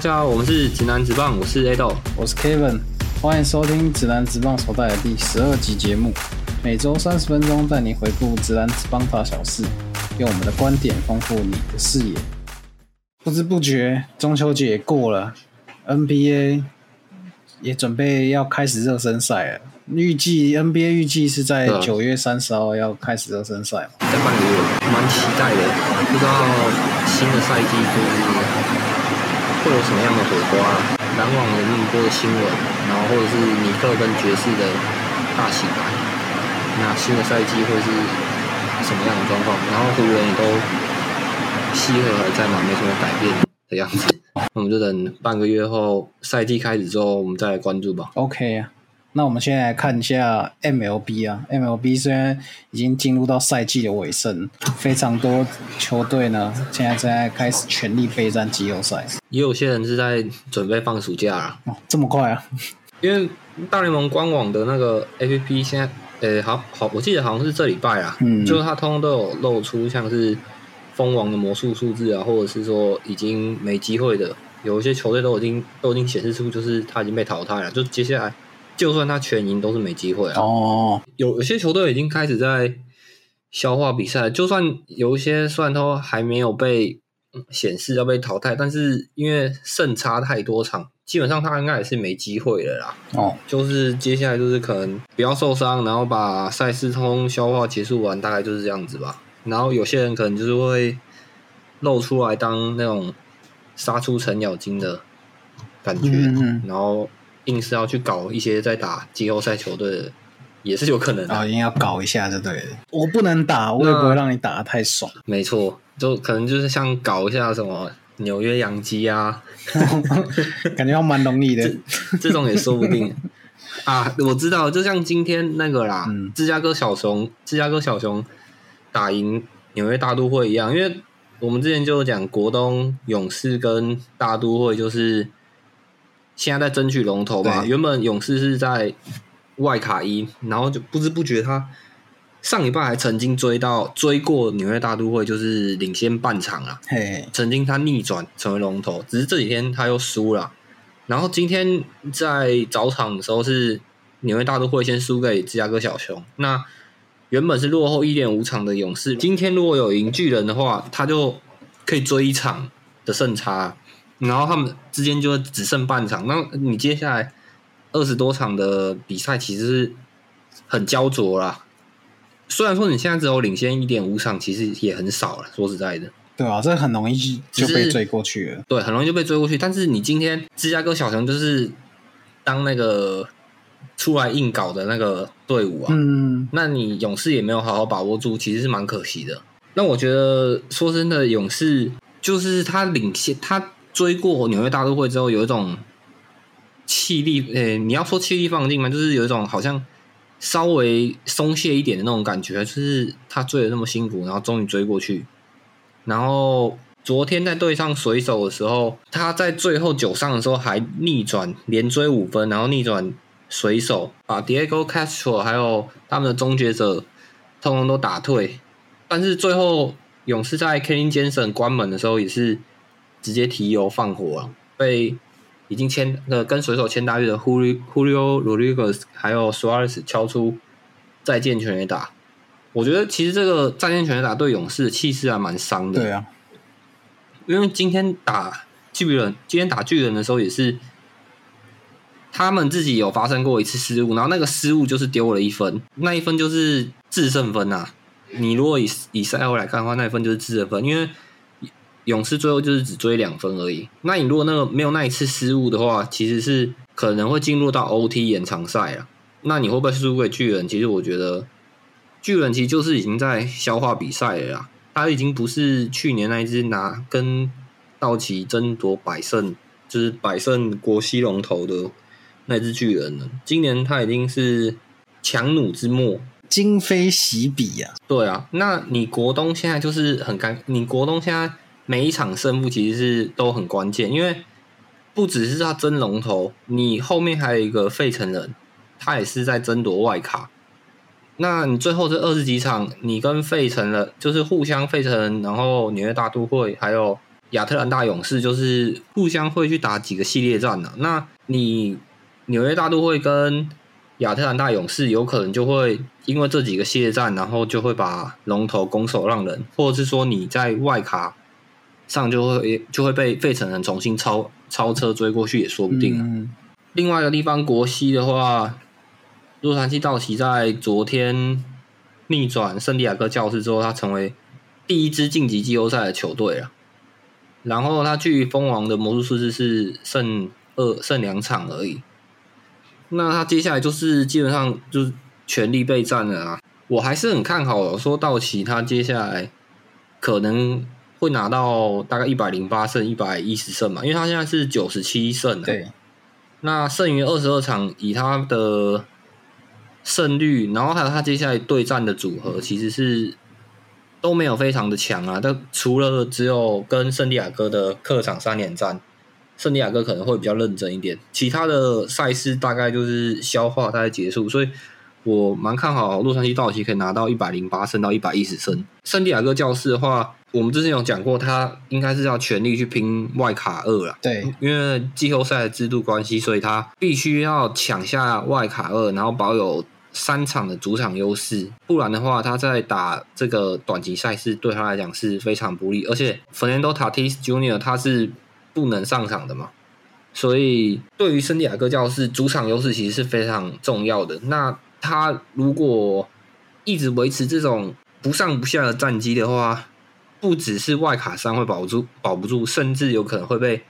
家好，我们是指南直棒，我是 A 豆。我是 Kevin，欢迎收听《指南直棒》所带的第十二集节目，每周三十分钟带你回顾直男直棒大小事，用我们的观点丰富你的视野。不知不觉中秋节也过了，NBA 也准备要开始热身赛了。预计 NBA 预计是在九月三十号要开始热身赛嘛？在半个月，蛮期待的。不知道新的赛季就是会有什么样的火花，篮网有那么多的新闻，然后或者是尼克跟爵士的大洗牌，那新的赛季会是什么样的状况？然后湖人也都西河还在嘛，没什么改变的样子。那我们就等半个月后赛季开始之后，我们再来关注吧。OK 啊，那我们现在来看一下 MLB 啊，MLB 虽然已经进入到赛季的尾声，非常多球队呢现在正在开始全力备战季后赛。也有些人是在准备放暑假啊，哦，这么快啊？因为大联盟官网的那个 APP 现在，呃，好好，我记得好像是这礼拜啊，嗯就是它通通都有露出像是蜂王的魔术数字啊，或者是说已经没机会的，有一些球队都已经都已经显示出，就是他已经被淘汰了，就接下来就算他全赢都是没机会啊。哦，有有些球队已经开始在消化比赛，就算有一些虽然都还没有被嗯显示要被淘汰，但是因为胜差太多场，基本上他应该也是没机会了啦。哦，就是接下来就是可能不要受伤，然后把赛事通通消化结束完，大概就是这样子吧。然后有些人可能就是会露出来当那种杀出程咬金的感觉，嗯嗯然后硬是要去搞一些在打季后赛球队的，也是有可能的。然后一定要搞一下就对了。我不能打，我也不会让你打的太爽。没错，就可能就是像搞一下什么纽约洋基啊，感觉要蛮容易的。这种也说不定啊。我知道，就像今天那个啦，嗯芝加哥小熊，芝加哥小熊打赢纽约大都会一样，因为我们之前就讲国东勇士跟大都会就是现在在争取龙头嘛。原本勇士是在外卡一，然后就不知不觉他上礼拜还曾经追到追过纽约大都会，就是领先半场啊。嘿，曾经他逆转成为龙头，只是这几天他又输了。然后今天在早场的时候是纽约大都会先输给芝加哥小熊，那原本是落后一点五场的勇士，今天如果有赢巨人的话，他就可以追一场的胜差，然后他们之间就只剩半场。那你接下来二十多场的比赛其实是很焦灼啦。虽然说你现在只有领先一点五场，其实也很少了。说实在的，对啊，这很容易就被追过去了。对，很容易就被追过去。但是你今天芝加哥小熊就是当那个出来硬搞的那个队伍啊，嗯，那你勇士也没有好好把握住，其实是蛮可惜的。那我觉得说真的，勇士就是他领先，他追过纽约大都会之后，有一种气力，诶、你要说气力放尽嘛，就是有一种好像稍微松懈一点的那种感觉，就是他追的那么辛苦，然后终于追过去，然后。昨天在对上水手的时候，他在最后九上的时候还逆转连追五分，然后逆转水手，把 Diego Castro 还有他们的终结者通通都打退。但是最后勇士在 Kenny Jensen 关门的时候，也是直接提油放火了，被已经签呃跟水手签大约的 Julio Julio Rodriguez 还有 Suarez 敲出再见全垒打。我觉得其实这个再见全垒打对勇士的气势还蛮伤的。对啊，因为今天打巨人，今天打巨人的时候也是，他们自己有发生过一次失误，然后那个失误就是丢了一分，那一分就是制胜分啊。你如果以以赛后来看的话，那一分就是制胜分，因为勇士最后就是只追两分而已。那你如果那个没有那一次失误的话，其实是可能会进入到 OT 延长赛啊。那你会不会输给巨人？其实我觉得巨人其实就是已经在消化比赛了啦。他已经不是去年那一只拿跟道奇争夺百胜，就是百胜国西龙头的那只巨人了。今年他已经是强弩之末。今非昔比呀、对啊，那你国东现在就是很尴，你国东现在每一场胜负其实是都很关键，因为不只是他争龙头，你后面还有一个费城人，他也是在争夺外卡。那你最后这二十几场，你跟费城人就是互相费城，然后纽约大都会还有亚特兰大勇士就是互相会去打几个系列战的。那你纽约大都会跟亚特兰大勇士有可能就会因为这几个系列战，然后就会把龙头拱手让人，或者是说你在外卡上就会就会被费城人重新超超车追过去也说不定啊。嗯，另外一个地方，国西的话，洛杉矶道奇在昨天逆转圣地亚哥教士之后，他成为第一支晋级季后赛的球队了。然后他距封王的魔术数字是剩二剩两场而已。那他接下来就是基本上就是全力备战了啊！我还是很看好说道奇他接下来可能会拿到大概一百零八胜、一百一十胜嘛，因为他现在是九十七胜、啊，对，那剩余二十二场，以他的胜率，然后还有他接下来对战的组合，其实是都没有非常的强啊。但除了只有跟圣地亚哥的客场三连战，圣地亚哥可能会比较认真一点，其他的赛事大概就是消化大概结束，所以我蛮看好洛杉矶道奇可以拿到一百零八胜到一百一十胜。圣地亚哥教士的话，我们之前有讲过，他应该是要全力去拼外卡二啦。对，因为季后赛的制度关系，所以他必须要抢下外卡二，然后保有三场的主场优势，不然的话，他在打这个短期赛事对他来讲是非常不利。而且 Fernando Tatis Jr. 他是不能上场的嘛，所以对于圣地亚哥教士主场优势其实是非常重要的。那他如果一直维持这种不上不下的战绩的话，不只是外卡三会保住，保不住，甚至有可能会被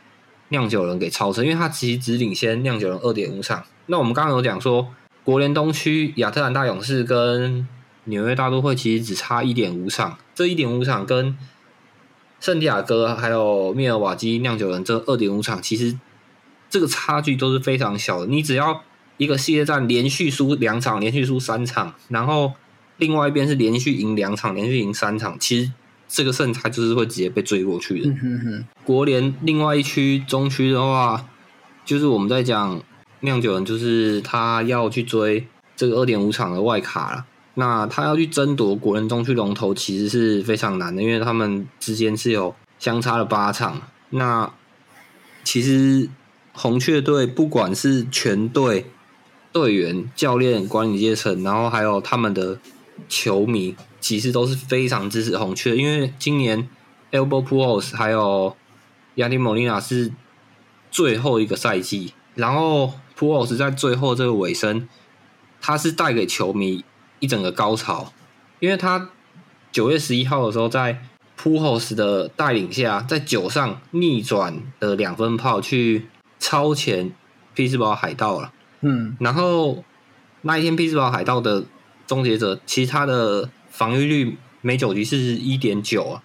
酿酒人给超车，因为他其实只领先酿酒人二点五场。那我们刚刚有讲说，国联东区亚特兰大勇士跟纽约大都会其实只差一点五场，这一点五场跟圣地亚哥还有密尔瓦基酿酒人这二点五场，其实这个差距都是非常小的。你只要一个系列战连续输两场，连续输三场，然后另外一边是连续赢两场，连续赢三场，其实这个胜差就是会直接被追过去的。嗯哼哼，国联另外一区中区的话，就是我们在讲酿酒人，就是他要去追这个二点五场的外卡了。那他要去争夺国联中区龙头，其实是非常难的，因为他们之间是有相差了八场。那其实红雀队不管是全队队员、教练、管理阶层，然后还有他们的球迷，其实都是非常支持红雀，因为今年 Elbow Pujols 还有亚迪莫利纳是最后一个赛季，然后 Pujols 在最后这个尾声，他是带给球迷一整个高潮，因为他九月十一号的时候在 Pujols 的带领下，在九上逆转的两分炮去超前匹兹堡海盗了。嗯，然后那一天匹兹堡海盗的终结者，其实他的防御率每九局是一点九啊，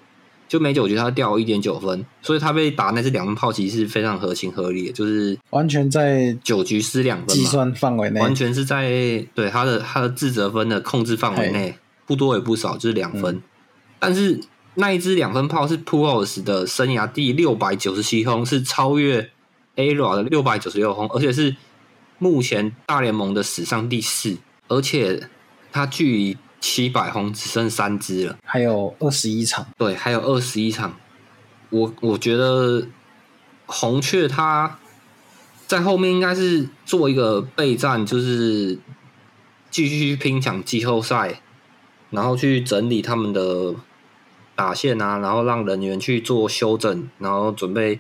就每九局他掉一点九分，所以他被打那支两分炮其实是非常合情合理的，就是完全在九局失两分，计算范围内，完全是在对他的他的自责分的控制范围内，不多也不少，就是两分。但是那一支两分炮是 Pujols 的生涯第六百九十七轰，是超越 Ara 的六百九十六轰，而且是目前大联盟的史上第四，而且他距离七百红只剩三支了。还有二十一场，对，还有二十一场。我我觉得红雀他在后面应该是做一个备战，就是继续去拼抢季后赛，然后去整理他们的打线啊，然后让人员去做修整，然后准备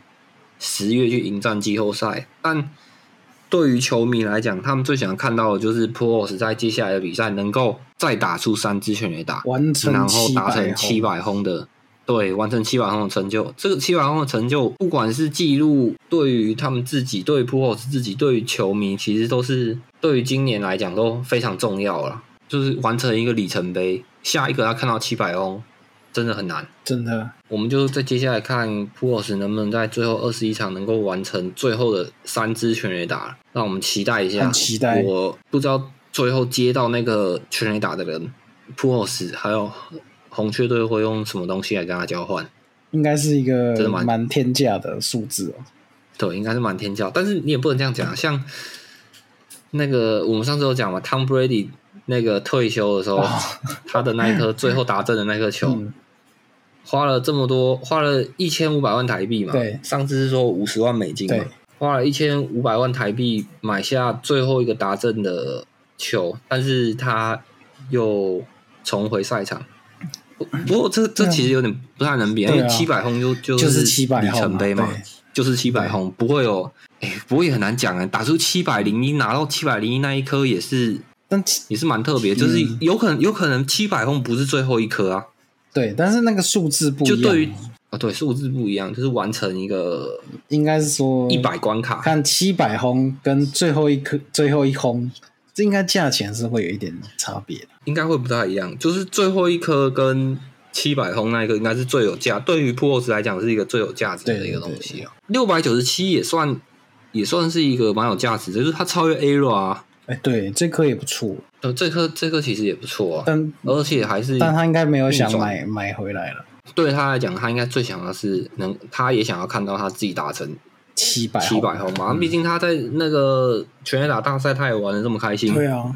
十月去迎战季后赛。但对于球迷来讲，他们最想看到的就是 Pujols 在接下来的比赛能够再打出三支全垒打，完成然后达成七七百轰的，对，完成七百轰的成就。这个七百轰的成就，不管是记录对于他们自己，对于 p u 自己，对于球迷，其实都是对于今年来讲都非常重要了。就是完成一个里程碑，下一个要看到七百轰，真的很难。真的我们就再接下来看 p u 能不能在最后二十一场能够完成最后的三支全垒打，让我们期待一下。期待我不知道最后接到那个全垒打的人 p u 还有红雀队会用什么东西来跟他交换？应该是一个真的蛮蛮天价的数字哦。对，应该是蛮天价，但是你也不能这样讲啊。像那个我们上次有讲嘛，Tom Brady 那个退休的时候，哦他的那一颗 最后打正的那颗球，嗯花了这么多，花了一千五百万台币嘛。对上次是说五十万美金嘛对，花了一千五百万台币买下最后一个达阵的球，但是他又重回赛场。不不过这这其实有点不太能比，因为七百轰就就就是700里程碑嘛，就是七百轰，不会有，哎，不过也很难讲啊。打出七百零一，拿到七百零一那一颗也是但也是蛮特别，就是嗯有可能有可能七百轰不是最后一颗啊，对，但是那个数字不一样，就对于啊对数字不一样，就是完成一个应该是说一百关卡，看七百轰跟最后一颗最后一轰，这应该价钱是会有一点差别的。应该会不太一样。就是最后一颗跟七百轰那一个应该是最有价，对于 Pros 来讲是一个最有价值的一个东西啊。六百九十七也算也算是一个蛮有价值的，就是它超越 A 啊。哎，对，这颗也不错，呃，这颗这颗其实也不错啊，但而且还是但他应该没有想买买回来了，对他来讲，他应该最想要是能，他也想要看到他自己达成七百七百轰嘛。毕竟他在那个全垒打大赛，他也玩的这么开心。对啊，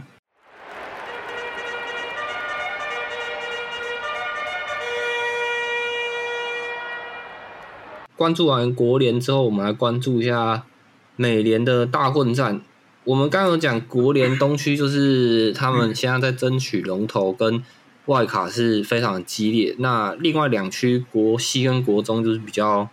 关注完国联之后，我们来关注一下美联的大混战。我们刚刚讲国联东区，就是他们现在在争取龙头跟外卡是非常激烈。那另外两区国西跟国中就是比较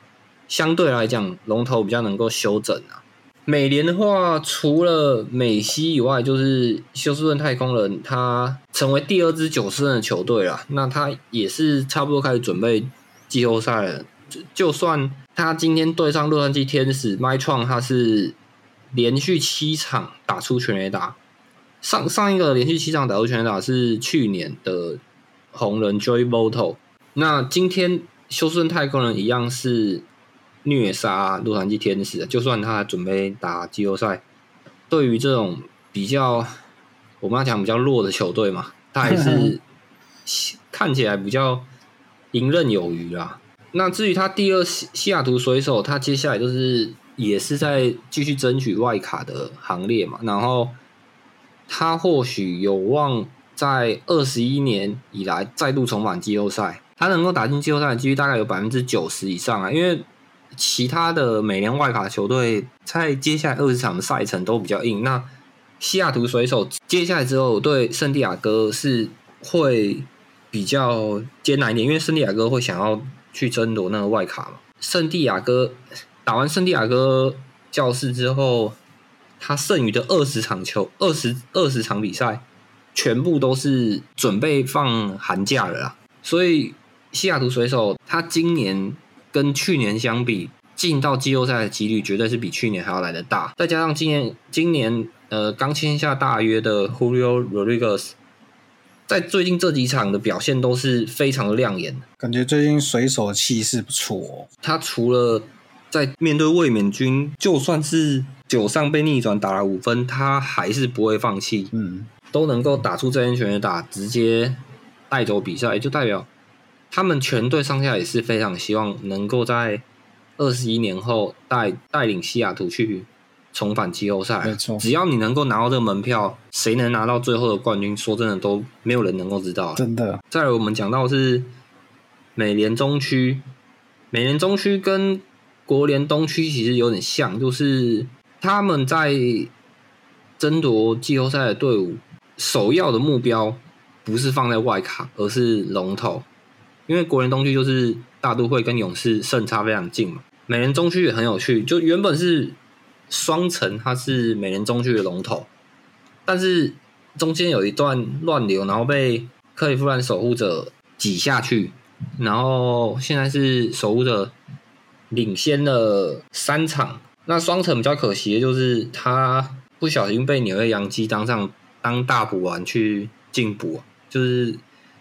相对来讲龙头比较能够休整啊。美联的话，除了美西以外，就是休斯顿太空人，他成为第二支九胜的球队了。那他也是差不多开始准备季后赛了。就就算他今天对上洛杉矶天使，麦创他是连续七场打出全垒打，上上一个连续七场打出全垒打是去年的红人 Joey Votto。那今天休斯顿太空人一样是虐杀洛杉矶天使，就算他准备打季后赛，对于这种比较我们要讲比较弱的球队嘛，他还是 看起来比较游刃有余啦。那至于他第二西西雅图水手，他接下来就是也是在继续争取外卡的行列嘛，然后他或许有望在二十一年以来再度重返季后赛，他能够打进季后赛的几率大概有百分之九十以上啊，因为其他的美联外卡球队在接下来二十场的赛程都比较硬，那西雅图水手接下来之后对圣地亚哥是会比较艰难一点，因为圣地亚哥会想要去争夺那个外卡嘛。圣地亚哥打完圣地亚哥教室之后，他剩余的二十场球、二十二十场比赛，全部都是准备放寒假了啦。所以西雅图水手他今年跟去年相比，进到季后赛的几率绝对是比去年还要来的大。再加上今年今年呃刚签下大约的 Julio Rodriguez，在最近这几场的表现都是非常的亮眼。感觉最近水手气势不错哦。他除了在面对卫冕军，就算是九上被逆转打了五分，他还是不会放弃，嗯，都能够打出这些全垒打，直接带走比赛，就代表他们全队上下也是非常希望能够在二十一年后带带领西雅图去重返季后赛。没错只要你能够拿到这个门票，谁能拿到最后的冠军，说真的都没有人能够知道。真的，再来，我们讲到是美联中区，美联中区跟国联东区其实有点像，就是他们在争夺季后赛的队伍，首要的目标不是放在外卡，而是龙头。因为国联东区就是大都会跟勇士胜差非常近嘛，美联中区也很有趣，就原本是双城，它是美联中区的龙头，但是中间有一段乱流，然后被克利夫兰守护者挤下去，然后现在是守护者领先了三场。那双城比较可惜的就是他不小心被纽约洋基当上当大补丸去进补，就是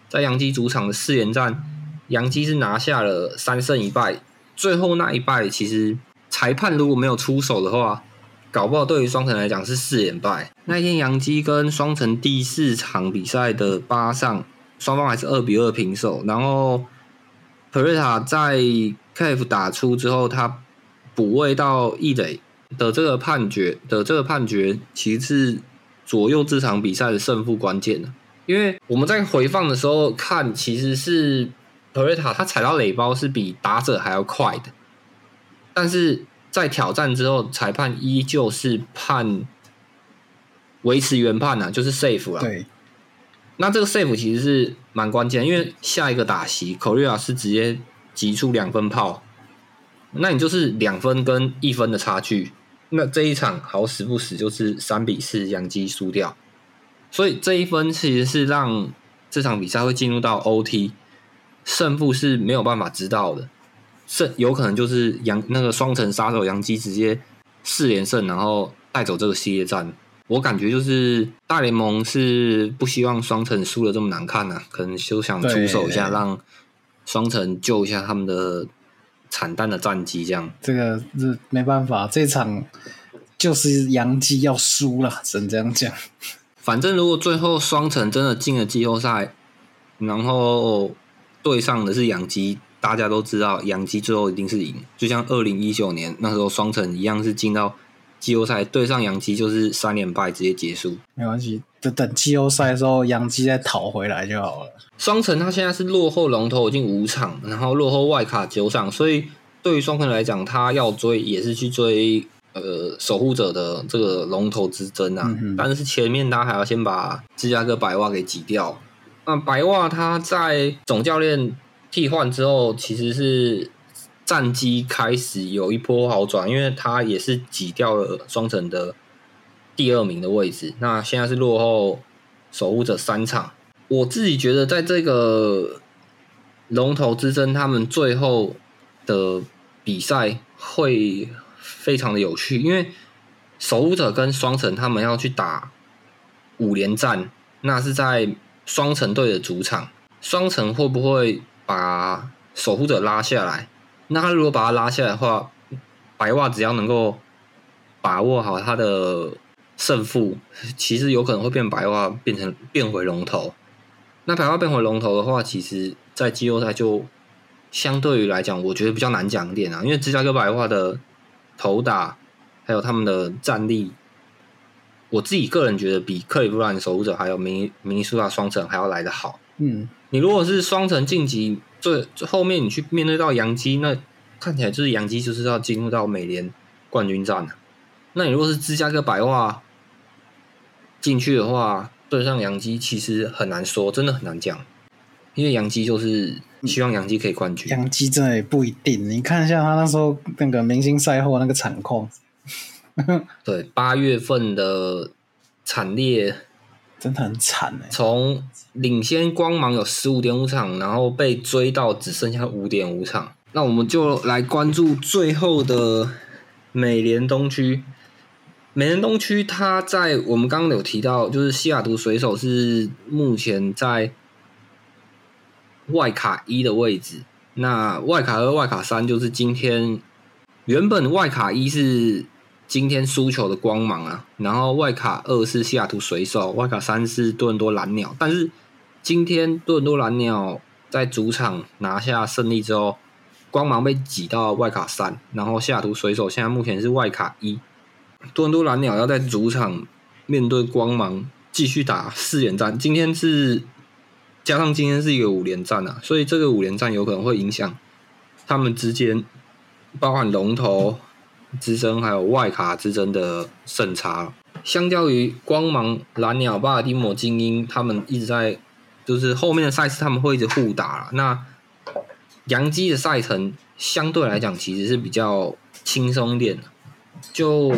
在洋基主场的四连战，洋基是拿下了三胜一败，最后那一败其实裁判如果没有出手的话，搞不好对于双城来讲是四连败。那天洋基跟双城第四场比赛的八上，双方还是二比二平手。然后 p e r e t a 在 KF 打出之后，他补位到一垒的这个判决的这个判决，其实是左右这场比赛的胜负关键的。因为我们在回放的时候看，其实是德瑞塔他踩到垒包是比打者还要快的，但是在挑战之后，裁判依旧是判维持原判啊，就是 safe 了。对，那这个 safe 其实是蛮关键，因为下一个打席，口瑞亚是直接击出两分炮，那你就是两分跟一分的差距。那这一场好死不死就是三比四，杨基输掉，所以这一分其实是让这场比赛会进入到 OT，胜负是没有办法知道的，胜有可能就是杨那个双城杀手杨基直接四连胜，然后带走这个系列战。我感觉就是大联盟是不希望双城输的这么难看呢、可能就想出手一下，让双城救一下他们的惨淡的战绩，这样。这个是没办法，这场就是杨基要输了，只能这样讲。反正如果最后双城真的进了季后赛，然后对上的是杨基，大家都知道杨基最后一定是赢，就像二零一九年那时候双城一样是进到季后赛，对上洋基就是三连败直接结束。没关系，就等季后赛的时候，洋基再讨回来就好了。双城他现在是落后龙头已经五场，然后落后外卡九场，所以对于双城来讲，他要追也是去追呃守护者的这个龙头之争啊。嗯但是前面他还要先把芝加哥白袜给挤掉。那白袜他在总教练替换之后，其实是战绩开始有一波好转，因为他也是挤掉了双城的第二名的位置。那现在是落后守护者三场。我自己觉得，在这个龙头之争，他们最后的比赛会非常的有趣，因为守护者跟双城他们要去打五连战，那是在双城队的主场，双城会不会把守护者拉下来？那他如果把他拉下来的话，白袜只要能够把握好他的胜负，其实有可能会变白袜变成变回龙头。那白袜变回龙头的话，其实在季后赛就相对于来讲，我觉得比较难讲一点啊，因为芝加哥白袜的头打还有他们的战力，我自己个人觉得比克里夫兰守护者还有明明尼苏达双城还要来得好。嗯，你如果是双城晋级，最最后面你去面对到杨基，那看起来就是杨基就是要进入到美联冠军战了。那你如果是芝加哥白袜进去的话，对上杨基其实很难说，真的很难讲，因为杨基就是希望杨基可以冠军。杨基真的也不一定。你看一下他那时候那个明星赛后那个惨况，对，八月份的惨烈，真的很惨哎、从领先光芒有十五点五场，然后被追到只剩下五点五场。那我们就来关注最后的美联东区。美联东区，它在我们刚刚有提到，就是西雅图水手是目前在外卡一的位置。那外卡二、外卡三就是今天原本外卡一是今天输球的光芒啊，然后外卡二是西雅图水手，外卡三是多伦多蓝鸟。但是今天多伦多蓝鸟在主场拿下胜利之后，光芒被挤到外卡三，然后西雅图水手现在目前是外卡一。多伦多蓝鸟要在主场面对光芒继续打四连战，今天是加上今天是一个五连战啊，所以这个五连战有可能会影响他们之间包含龙头之争还有外卡之争的胜差。相较于光芒、蓝鸟、巴尔的摩精英，他们一直在就是后面的赛事他们会一直互打啦那洋基的赛程相对来讲其实是比较轻松点的，就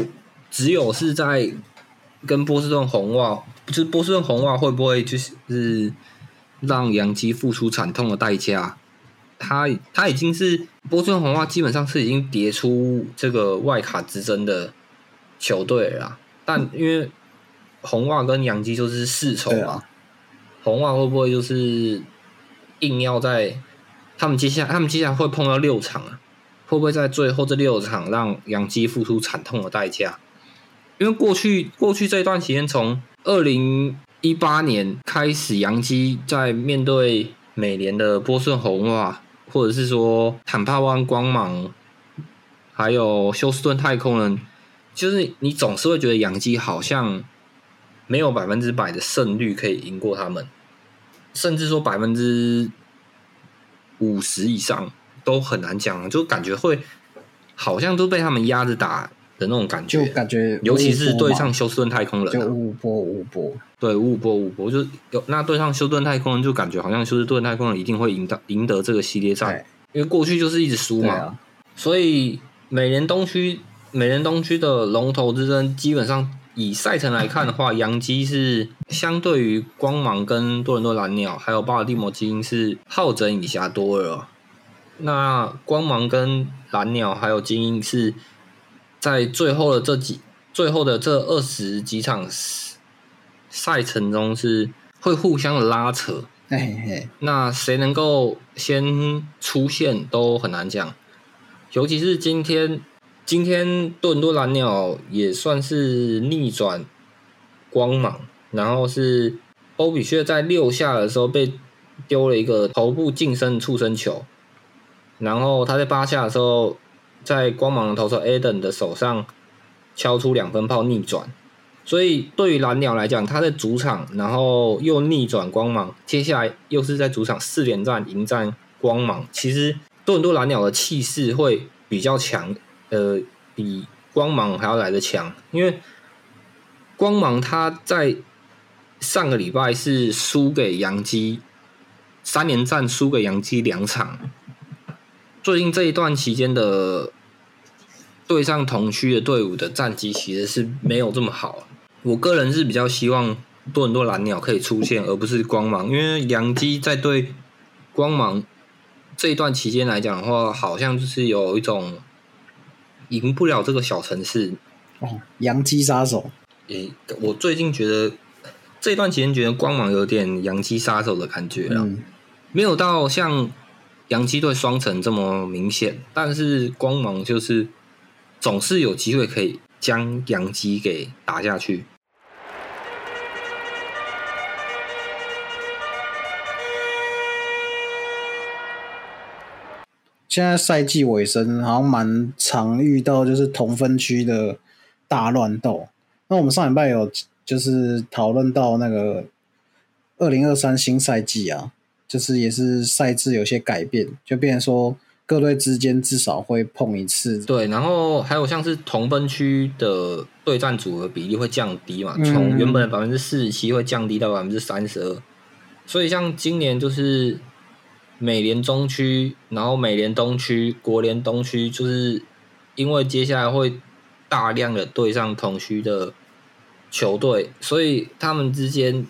只有是在跟波士顿红袜，就是波士顿红袜会不会就是让洋基付出惨痛的代价？他他已经是波士顿红袜，基本上是已经跌出这个外卡之争的球队了啦。但因为红袜跟洋基就是世仇嘛，啊红袜会不会就是硬要在他们接下来他们接下来会碰到六场啊？会不会在最后这六场让洋基付出惨痛的代价？因为过去过去这段时间，从二零一八年开始，洋基在面对美联的波士顿红袜，或者是说坦帕湾光芒，还有休斯顿太空人，就是你总是会觉得杨基好像没有百分之百的胜率可以赢过他们，甚至说百分之五十以上都很难讲，就感觉会好像都被他们压着打的那种感觉。就觉，感觉尤其是对上休斯顿太空人、就啊，五五波五五波，对五五波五五波，就是有那对上休斯顿太空人，就感觉好像休斯顿太空人一定会赢得赢得这个系列赛，因为过去就是一直输嘛，啊，所以美联东区美联东区的龙头之争，基本上以赛程来看的话，洋基是相对于光芒跟多伦多蓝鸟还有巴尔的摩精英是好整以暇多了。哦。那光芒跟蓝鸟还有精英是在最后的这几最后的这二十几场赛程中是会互相的拉扯，嘿嘿，那谁能够先出现都很难讲，尤其是今天，今天多伦多蓝鸟也算是逆转光芒，然后是欧比薛在六下的时候被丢了一个头部近身触身球，然后他在八下的时候，在光芒的投手 Adam 的手上敲出两分炮逆转。所以对于蓝鸟来讲，他在主场，然后又逆转光芒，接下来又是在主场四连战迎战光芒。其实多伦多蓝鸟的气势会比较强，呃，比光芒还要来的强，因为光芒他在上个礼拜是输给洋基，三连战输给洋基两场。最近这一段期间的对上同区的队伍的战绩其实是没有这么好。我个人是比较希望多伦多蓝鸟可以出现，而不是光芒，因为洋基在对光芒这一段期间来讲的话，好像就是有一种赢不了这个小城市。哦，洋基杀手，诶、我最近觉得这一段期间觉得光芒有点洋基杀手的感觉了，嗯，没有到像洋基队双城这么明显，但是光芒就是总是有机会可以将洋基给打下去。现在赛季尾声，好像蛮常遇到就是同分区的大乱斗。那我们上礼拜有就是讨论到那个二零二三新赛季啊，就是也是赛制有些改变，就变成说各队之间至少会碰一次。对，然后还有像是同分区的对战组合比例会降低嘛，嗯从原本的百分之四十七会降低到百分之三十二。所以像今年就是美联中区，然后美联东区、国联东区，就是因为接下来会大量的对上同区的球队，所以他们之间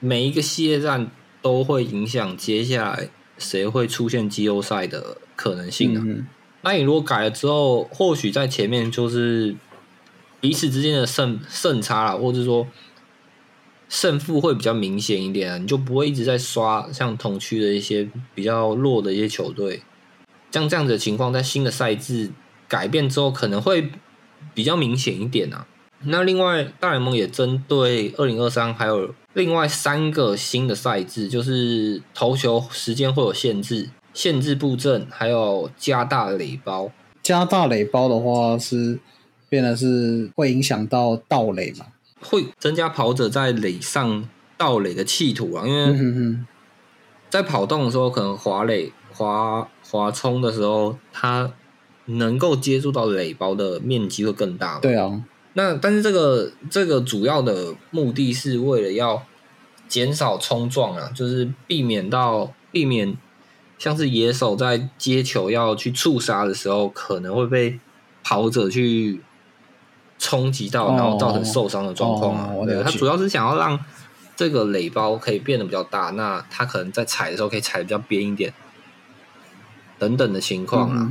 每一个系列战都会影响接下来谁会出现季后赛的可能性啊。嗯，那你如果改了之后，或许在前面就是彼此之间的胜胜差啦，或者说胜负会比较明显一点啊，你就不会一直在刷像同区的一些比较弱的一些球队。像这样子的情况，在新的赛制改变之后，可能会比较明显一点啊。那另外，大联盟也针对二零二三还有另外三个新的赛制，就是投球时间会有限制、限制布阵，还有加大垒包。加大垒包的话是变得是会影响到盗垒嘛？会增加跑者在垒上盗垒的企图啊，因嗯为在跑动的时候，可能滑垒、滑滑冲的时候，它能够接触到垒包的面积会更大。对啊，那但是这个这个主要的目的是为了要减少冲撞啊，就是避免到避免像是野手在接球要去触杀的时候，可能会被跑者去冲击到，哦然后造成受伤的状况啊。对，哦我了解它主要是想要让这个垒包可以变得比较大，那他可能在踩的时候可以踩得比较边一点，等等的情况啊。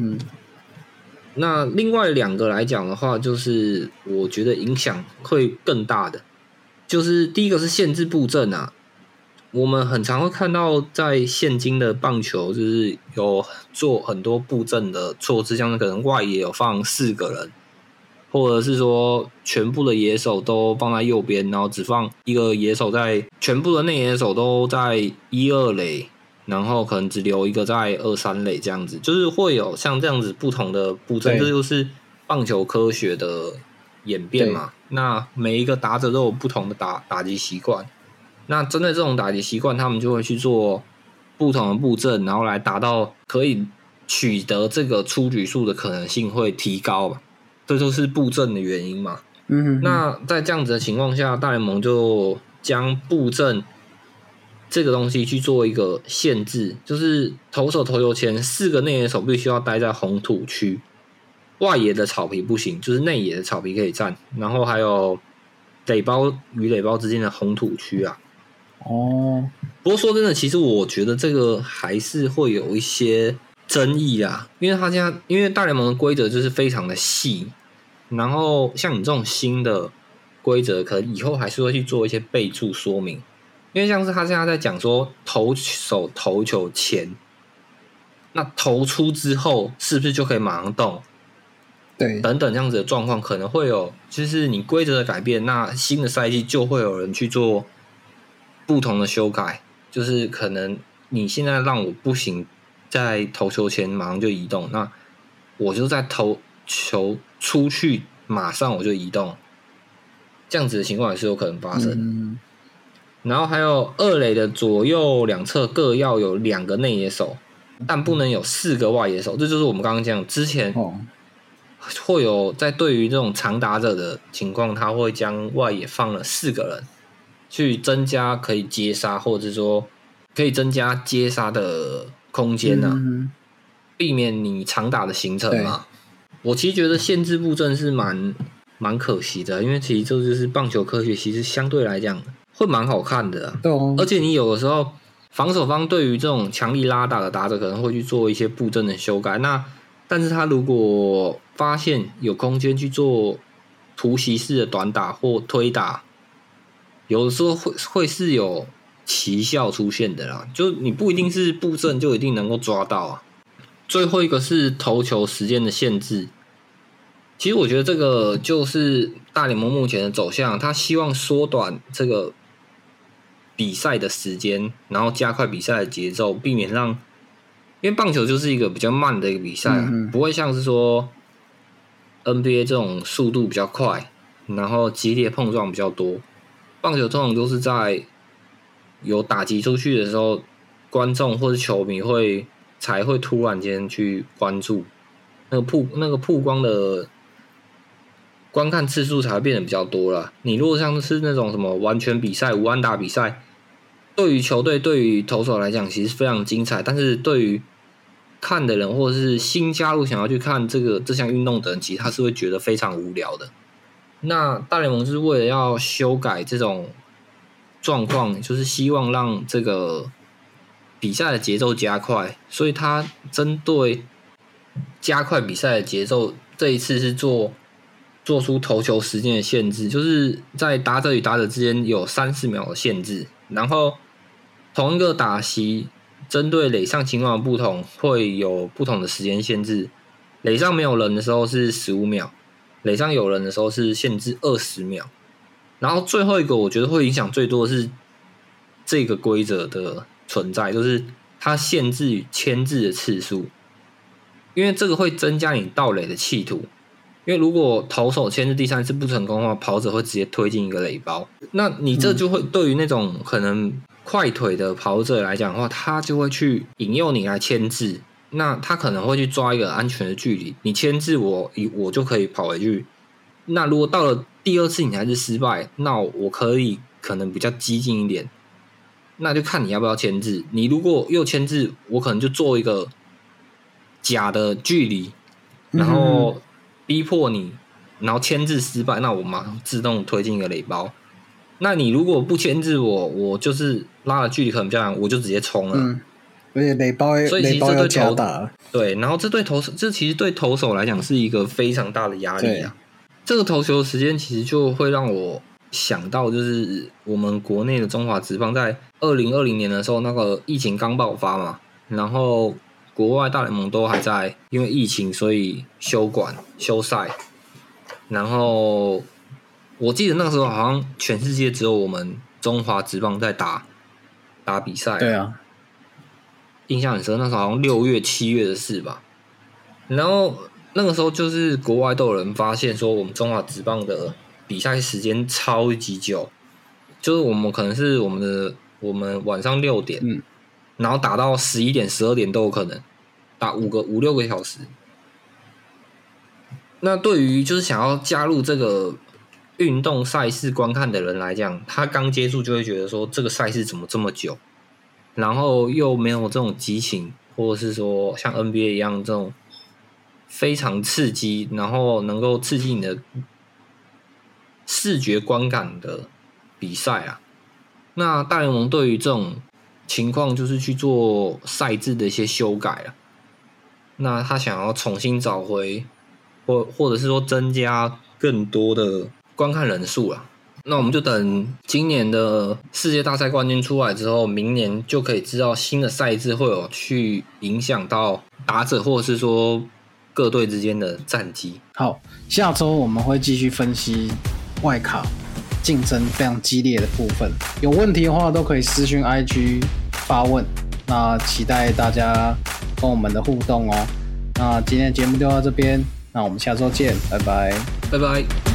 那另外两个来讲的话，就是我觉得影响会更大的，就是第一个是限制布阵啊。我们很常会看到，在现今的棒球，就是有做很多布阵的措施，像是可能外野有放四个人，或者是说全部的野手都放在右边，然后只放一个野手在，全部的内野手都在一二垒，然后可能只留一个在二三垒这样子，就是会有像这样子不同的布阵，对这就是棒球科学的演变嘛。那每一个打者都有不同的打打击习惯，那针对这种打击习惯，他们就会去做不同的布阵，然后来达到可以取得这个出局数的可能性会提高吧？这就是布阵的原因嘛。嗯哼，那在这样子的情况下，大联盟就将布阵这个东西去做一个限制，就是投手投球前四个内野手必须要待在红土区，外野的草皮不行，就是内野的草皮可以站，然后还有垒包与垒包之间的红土区啊。哦，不过说真的，其实我觉得这个还是会有一些争议啊，因为他现在因为大联盟的规则就是非常的细，然后像你这种新的规则，可能以后还是会去做一些备注说明，因为像是他现在在讲说投手投球前，那投出之后是不是就可以马上动？对，等等这样子的状况可能会有，就是你规则的改变，那新的赛季就会有人去做不同的修改，就是可能你现在让我不行，在投球前马上就移动，那我就在投球出去马上我就移动，这样子的情况也是有可能发生。嗯，然后还有二垒的左右两侧各要有两个内野手，但不能有四个外野手，这就是我们刚刚讲之前哦，会有在对于这种长打者的情况，他会将外野放了四个人，去增加可以接杀，或者是说可以增加接杀的空间呢、嗯。避免你长打的形成嘛。我其实觉得限制布阵是蛮蛮可惜的，因为其实这就是棒球科学，其实相对来讲会蛮好看的啊、对哦，而且你有的时候防守方对于这种强力拉打的打者，可能会去做一些布阵的修改。那但是他如果发现有空间去做突袭式的短打或推打，有的时候会会是有奇效出现的啦。就你不一定是布阵就一定能够抓到啊。最后一个是投球时间的限制。其实我觉得这个就是大联盟目前的走向，他希望缩短这个比赛的时间，然后加快比赛的节奏，避免让，因为棒球就是一个比较慢的一个比赛、啊，嗯嗯不会像是说 NBA 这种速度比较快，然后激烈碰撞比较多。棒球通常都是在有打击出去的时候，观众或者球迷会才会突然间去关注那个曝那个曝光的观看次数才会变得比较多了。你如果像是那种什么完全比赛、无安打比赛，对于球队、对于投手来讲，其实非常精彩。但是对于看的人或者是新加入想要去看这个这项运动的人，其实他是会觉得非常无聊的。那大联盟是为了要修改这种状况，就是希望让这个比赛的节奏加快，所以他针对加快比赛的节奏，这一次是做做出投球时间的限制，就是在打者与打者之间有三十秒的限制，然后同一个打席针对垒上情况的不同，会有不同的时间限制。垒上没有人的时候是十五秒，垒上有人的时候是限制二十秒。然后最后一个，我觉得会影响最多的是这个规则的存在，就是它限制与牵制的次数，因为这个会增加你盗垒的企图。因为如果投手牵制第三次不成功的话，跑者会直接推进一个垒包，那你这就会对于那种可能快腿的跑者来讲的话，他就会去引诱你来牵制，那他可能会去抓一个安全的距离，你牵制我，我就可以跑回去。那如果到了第二次你还是失败，那我可以可能比较激进一点，那就看你要不要牵制。你如果又牵制，我可能就做一个假的距离，然后逼迫你，然后牵制失败，那我马上自动推进一个垒包。那你如果不牵制我，我就是拉的距离可能比较长，我就直接冲了。嗯，而且垒包所以其实这对投打，对，然后这对投手，这其实对投手来讲是一个非常大的压力啊。这个投球时间其实就会让我想到，就是我们国内的中华职棒在二零二零年的时候，那个疫情刚爆发嘛，然后国外大联盟都还在因为疫情所以休馆休赛，然后我记得那个时候好像全世界只有我们中华职棒在打打比赛，对啊，印象很深，那时候好像六月、七月的事吧。然后那个时候就是国外都有人发现说，我们中华职棒的比赛时间超级久，就是我们可能是我们的我们晚上六点，嗯然后打到十一点、十二点都有可能，打五个五六个小时。那对于就是想要加入这个运动赛事观看的人来讲，他刚接触就会觉得说这个赛事怎么这么久，然后又没有这种激情，或者是说像 NBA 一样这种非常刺激，然后能够刺激你的视觉观感的比赛啊。那大联盟对于这种情况，就是去做赛制的一些修改了。那他想要重新找回。或或者是说增加更多的观看人数了，那我们就等今年的世界大赛冠军出来之后，明年就可以知道新的赛制会有去影响到打者或者是说各队之间的战绩。好，下周我们会继续分析外卡竞争非常激烈的部分，有问题的话都可以私讯 IG 发问，那期待大家跟我们的互动哦。那今天的节目就到这边。那我们下周见，拜拜，拜拜。